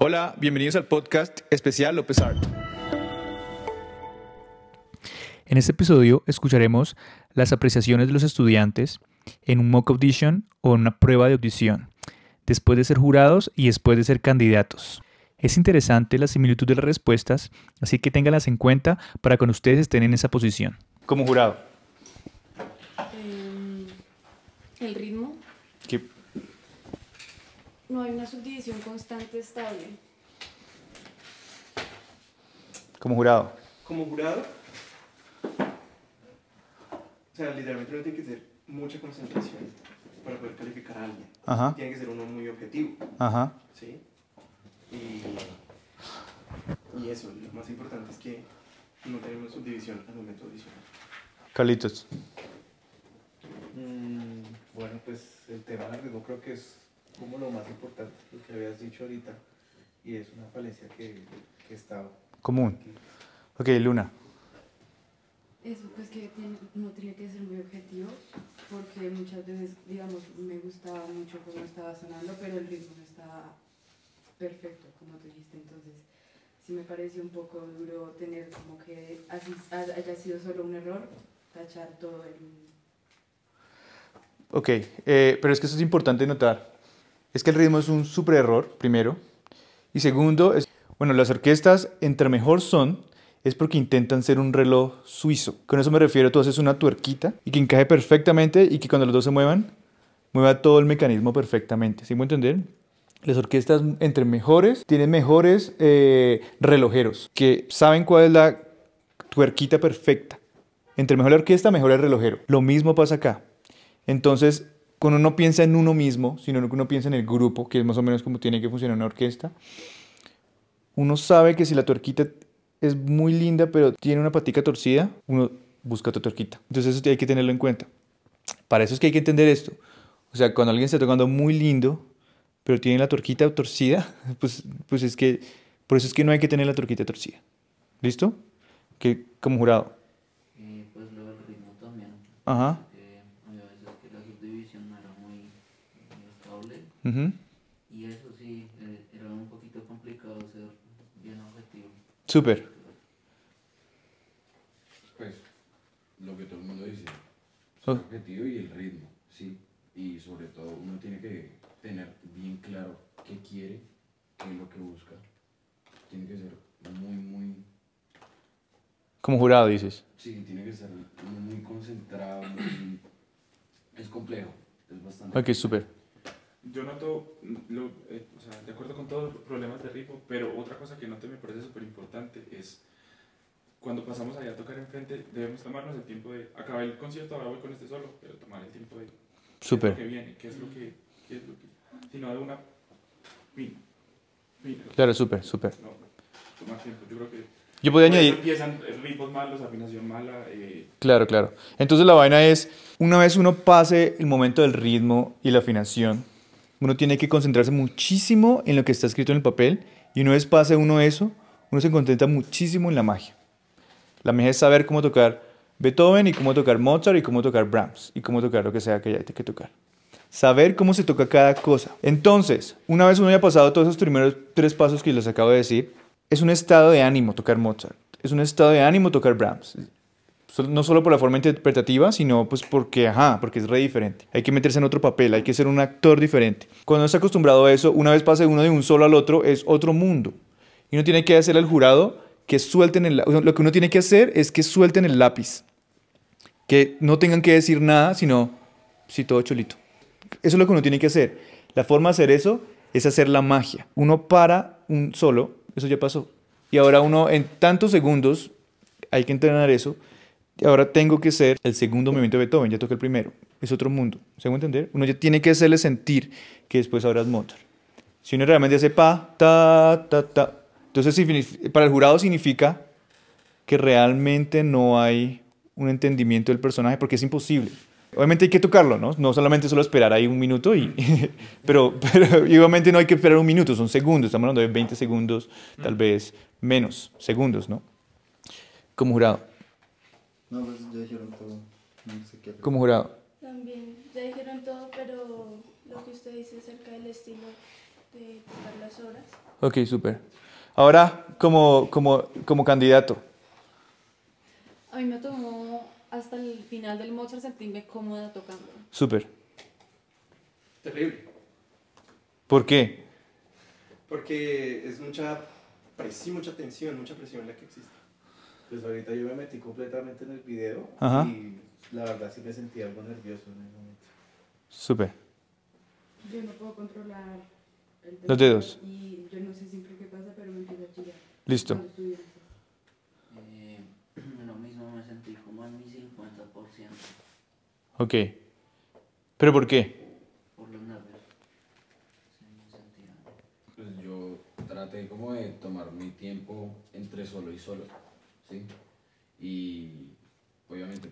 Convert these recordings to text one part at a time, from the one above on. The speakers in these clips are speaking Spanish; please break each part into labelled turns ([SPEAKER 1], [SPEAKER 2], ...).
[SPEAKER 1] Hola, bienvenidos al podcast especial López Art.
[SPEAKER 2] En este episodio escucharemos las apreciaciones de los estudiantes en un mock audition o en una prueba de audición, después de ser jurados y después de ser candidatos. Es interesante la similitud de las respuestas, así que ténganlas en cuenta para cuando ustedes estén en esa posición.
[SPEAKER 1] Como jurado.
[SPEAKER 3] Em, el ritmo. No hay una subdivisión constante estable.
[SPEAKER 1] Como jurado.
[SPEAKER 4] como jurado, o sea, literalmente uno tiene que tener mucha concentración para poder calificar a alguien.
[SPEAKER 1] Ajá,
[SPEAKER 4] Tiene que ser uno muy objetivo,
[SPEAKER 1] ajá.
[SPEAKER 4] ¿sí? Y, y eso, lo más importante es que no tenemos subdivisión al momento de audicionar.
[SPEAKER 1] Carlitos.
[SPEAKER 5] Mm, bueno, pues el tema ritmo creo que es como lo más importante, lo que habías dicho ahorita, y es una falencia que, que está
[SPEAKER 1] Común.
[SPEAKER 5] aquí.
[SPEAKER 1] Ok, Luna.
[SPEAKER 3] Eso, pues que tiene- no tiene que ser muy objetivo, porque muchas veces, digamos, me gustaba mucho cómo estaba sonando, pero el ritmo no estaba perfecto, como tú dijiste. Entonces, sí me pareció un poco duro tener como que así haya sido solo un error, tachar todo el.
[SPEAKER 1] Ok, eh, pero es que eso es importante notar. Es que el ritmo es un super error, primero. Y segundo, es, bueno, las orquestas entre mejor son es porque intentan ser un reloj suizo. Con eso me refiero, tú haces una tuerquita y que encaje perfectamente y que cuando los dos se muevan, mueva todo el mecanismo perfectamente. ¿Sí me entender? Las orquestas entre mejores tienen mejores eh, relojeros que saben cuál es la tuerquita perfecta. Entre mejor la orquesta, mejor el relojero. Lo mismo pasa acá. Entonces, cuando uno piensa en uno mismo, sino que uno piensa en el grupo, que es más o menos como tiene que funcionar una orquesta, uno sabe que si la tuerquita es muy linda, pero tiene una patica torcida, uno busca otra tuerquita. Entonces eso hay que tenerlo en cuenta. Para eso es que hay que entender esto. O sea, cuando alguien está tocando muy lindo, pero tiene la tuerquita torcida, pues, pues es que, por eso es que no hay que tener la tuerquita torcida. ¿Listo? Que como jurado.
[SPEAKER 6] Eh, pues lo del ritmo también.
[SPEAKER 1] Ajá.
[SPEAKER 6] porque había veces que la subdivisión no era muy, muy
[SPEAKER 1] ujú.
[SPEAKER 6] Y eso sí, eh, era un poquito complicado ser bien objetivo.
[SPEAKER 1] Súper.
[SPEAKER 7] Pues lo que todo el mundo dice,
[SPEAKER 1] Oh.
[SPEAKER 7] el objetivo y el ritmo, sí. Y sobre todo uno tiene que tener bien claro qué quiere, qué es lo que busca. Tiene que ser muy, muy,
[SPEAKER 1] Como jurado, dices.
[SPEAKER 7] sí, tiene que ser muy concentrado, muy- es complejo, es bastante.
[SPEAKER 1] Ok, súper.
[SPEAKER 8] Yo noto, lo, eh, o sea, de acuerdo con todos los problemas de ritmo, pero otra cosa que noto y me parece súper importante es cuando pasamos allá a tocar enfrente, debemos tomarnos el tiempo de acabar el concierto, ahora voy con este solo, pero tomar el tiempo de
[SPEAKER 1] Súper.
[SPEAKER 8] que viene, qué es lo que, qué es lo que, si no de una,
[SPEAKER 1] Claro, súper, súper.
[SPEAKER 8] no, tomar tiempo, yo creo que
[SPEAKER 1] Yo
[SPEAKER 8] eso
[SPEAKER 1] añadir...
[SPEAKER 8] empiezan ritmos malos, afinación mala, eh,
[SPEAKER 1] Claro, claro. Entonces la vaina es, una vez uno pase el momento del ritmo y la afinación, uno tiene que concentrarse muchísimo en lo que está escrito en el papel y una vez pase uno eso, uno se concentra muchísimo en la magia. La magia es saber cómo tocar Beethoven y cómo tocar Mozart y cómo tocar Brahms y cómo tocar lo que sea que haya que tocar. Saber cómo se toca cada cosa. Entonces, una vez uno haya pasado todos esos primeros tres pasos que les acabo de decir, es un estado de ánimo tocar Mozart. Es un estado de ánimo tocar Brahms. No solo por la forma interpretativa, sino pues porque, ajá, porque es re diferente. Hay que meterse en otro papel, hay que ser un actor diferente. Cuando uno está acostumbrado a eso, una vez pase uno de un solo al otro, es otro mundo. Y uno tiene que hacerle al jurado que suelten el... Lo que uno tiene que hacer es que suelten el lápiz. Que no tengan que decir nada, sino, sí, todo cholito. Eso es lo que uno tiene que hacer. La forma de hacer eso es hacer la magia. Uno para un solo, eso ya pasó. Y ahora uno en tantos segundos, hay que entrenar eso. Y ahora tengo que ser el segundo movimiento de Beethoven, ya toqué el primero. Es otro mundo. ¿Se me entender? Uno ya tiene que hacerle sentir que después ahora es Mozart. Si uno realmente hace pa, ta, ta, ta. Entonces, para el jurado significa que realmente no hay un entendimiento del personaje porque es imposible. Obviamente hay que tocarlo, ¿no? No solamente solo esperar ahí un minuto, y, pero, pero obviamente no hay que esperar un minuto, son segundos, estamos hablando de 20 segundos, tal vez menos segundos, ¿no? Como jurado.
[SPEAKER 5] No, pues ya dijeron todo. No sé qué.
[SPEAKER 1] Como jurado.
[SPEAKER 9] También, ya dijeron todo, pero lo que usted dice acerca del estilo de tocar las horas.
[SPEAKER 1] Ok, súper. Ahora, como, como, como candidato.
[SPEAKER 3] A mí me tomó hasta el final del Mozart sentirme cómoda tocando.
[SPEAKER 1] Súper.
[SPEAKER 4] Terrible.
[SPEAKER 1] ¿Por qué?
[SPEAKER 4] Porque es mucha presión, mucha tensión, mucha presión la que existe.
[SPEAKER 5] Pues ahorita yo me metí completamente en el video
[SPEAKER 1] Ajá.
[SPEAKER 5] y la verdad sí me sentí algo nervioso en el momento.
[SPEAKER 1] Súper.
[SPEAKER 3] Yo no puedo controlar el
[SPEAKER 1] Los dedos.
[SPEAKER 3] Y yo no sé siempre qué pasa, pero me empieza a chillar.
[SPEAKER 1] Listo.
[SPEAKER 6] Eh, lo mismo me sentí como en mi 50%
[SPEAKER 1] Ok. ¿Pero por qué?
[SPEAKER 6] por los nervios. Sí, me sentía.
[SPEAKER 7] Pues yo traté como de tomar mi tiempo entre solo y solo, ¿sí? Y obviamente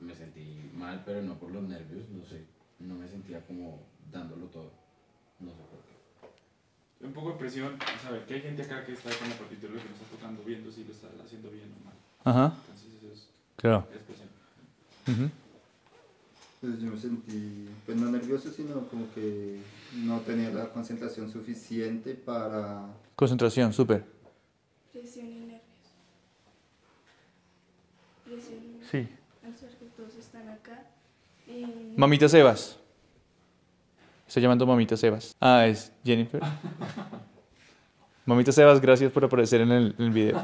[SPEAKER 7] me sentí mal, pero no por los nervios, no sé, no me sentía como dándolo todo, no sé por qué.
[SPEAKER 8] Un poco de presión, saber que hay gente acá que está con la partitura lo que no está tocando, viendo si lo está haciendo bien o mal.
[SPEAKER 1] Ajá.
[SPEAKER 8] Entonces eso es,
[SPEAKER 1] Claro.
[SPEAKER 8] es presión.
[SPEAKER 1] Ujú.
[SPEAKER 10] Pues yo me sentí, pues no nervioso, sino como que no tenía la concentración suficiente para...
[SPEAKER 1] Concentración, súper.
[SPEAKER 9] Presión y nervios. Presión
[SPEAKER 1] Sí.
[SPEAKER 9] al saber que todos están acá. Y
[SPEAKER 1] Mamita Sebas. Está llamando Mamita Sebas. Ah, es Jennifer. Mamita Sebas, gracias por aparecer en el, en el video.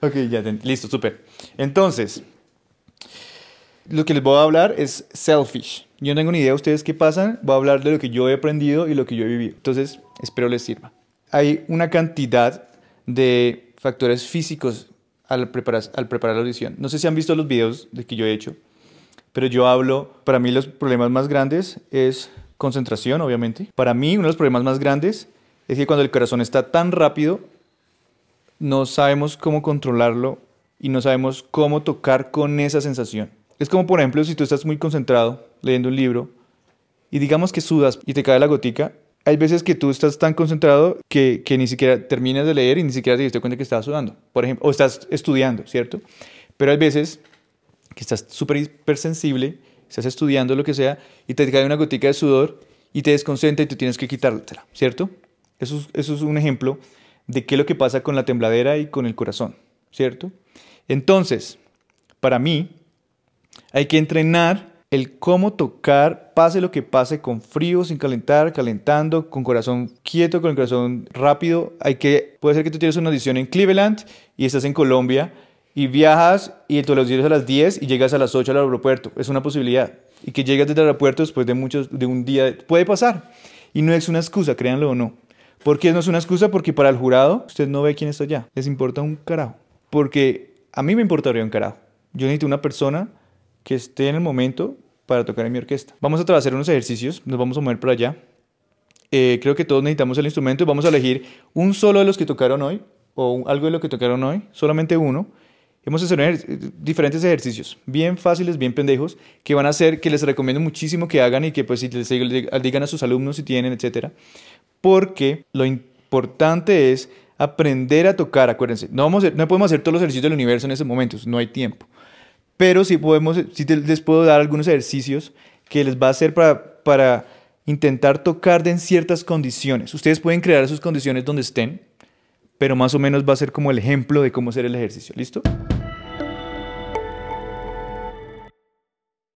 [SPEAKER 1] ok, ya, ten- listo, súper. Entonces, lo que les voy a hablar es selfish. Yo no tengo ni idea de ustedes qué pasan. Voy a hablar de lo que yo he aprendido y lo que yo he vivido. Entonces, espero les sirva. Hay una cantidad de factores físicos al preparar, al preparar la audición. No sé si han visto los videos de que yo he hecho, pero yo hablo, para mí los problemas más grandes es concentración, obviamente. Para mí uno de los problemas más grandes es que cuando el corazón está tan rápido, no sabemos cómo controlarlo y no sabemos cómo tocar con esa sensación. Es como, por ejemplo, si tú estás muy concentrado leyendo un libro y digamos que sudas y te cae la gotica, hay veces que tú estás tan concentrado que, ni siquiera terminas de leer y ni siquiera te diste cuenta que estabas sudando, por ejemplo, o estás estudiando, ¿cierto? Pero hay veces que estás súper hipersensible, estás estudiando lo que sea y te cae una gotica de sudor y te desconcentra y tú tienes que quitártela, ¿cierto? Eso es, eso es un ejemplo de qué es lo que pasa con la tembladera y con el corazón, ¿cierto? Entonces, para mí, hay que entrenar el cómo tocar, pase lo que pase, con frío, sin calentar, calentando, con corazón quieto, con corazón rápido. Hay que, puede ser que tú tienes una audición en Cleveland y estás en Colombia y viajas y tú los llegas a las 10 y llegas a las 8 al aeropuerto. Es una posibilidad. Y que llegas desde el aeropuerto después de, muchos, de un día, puede pasar. Y no es una excusa, créanlo o no. ¿Por qué no es una excusa? Porque para el jurado usted no ve quién está allá. Les importa un carajo. Porque a mí me importaría un carajo. Yo necesito una persona que esté en el momento para tocar en mi orquesta. Vamos a hacer unos ejercicios, nos vamos a mover para allá. Eh, creo que todos necesitamos el instrumento y vamos a elegir un solo de los que tocaron hoy o algo de lo que tocaron hoy, solamente uno. Vamos hacer ejer- diferentes ejercicios, bien fáciles, bien pendejos, que van a hacer, que les recomiendo muchísimo que hagan y que pues si les dig- digan a sus alumnos si tienen, etcétera. Porque lo importante es aprender a tocar, acuérdense. No, podemos hacer todos los ejercicios del universo en ese momento, no hay tiempo. Pero sí, podemos, sí les puedo dar algunos ejercicios que les va a hacer para, para intentar tocar de en ciertas condiciones. Ustedes pueden crear sus condiciones donde estén, pero más o menos va a ser como el ejemplo de cómo hacer el ejercicio. ¿Listo?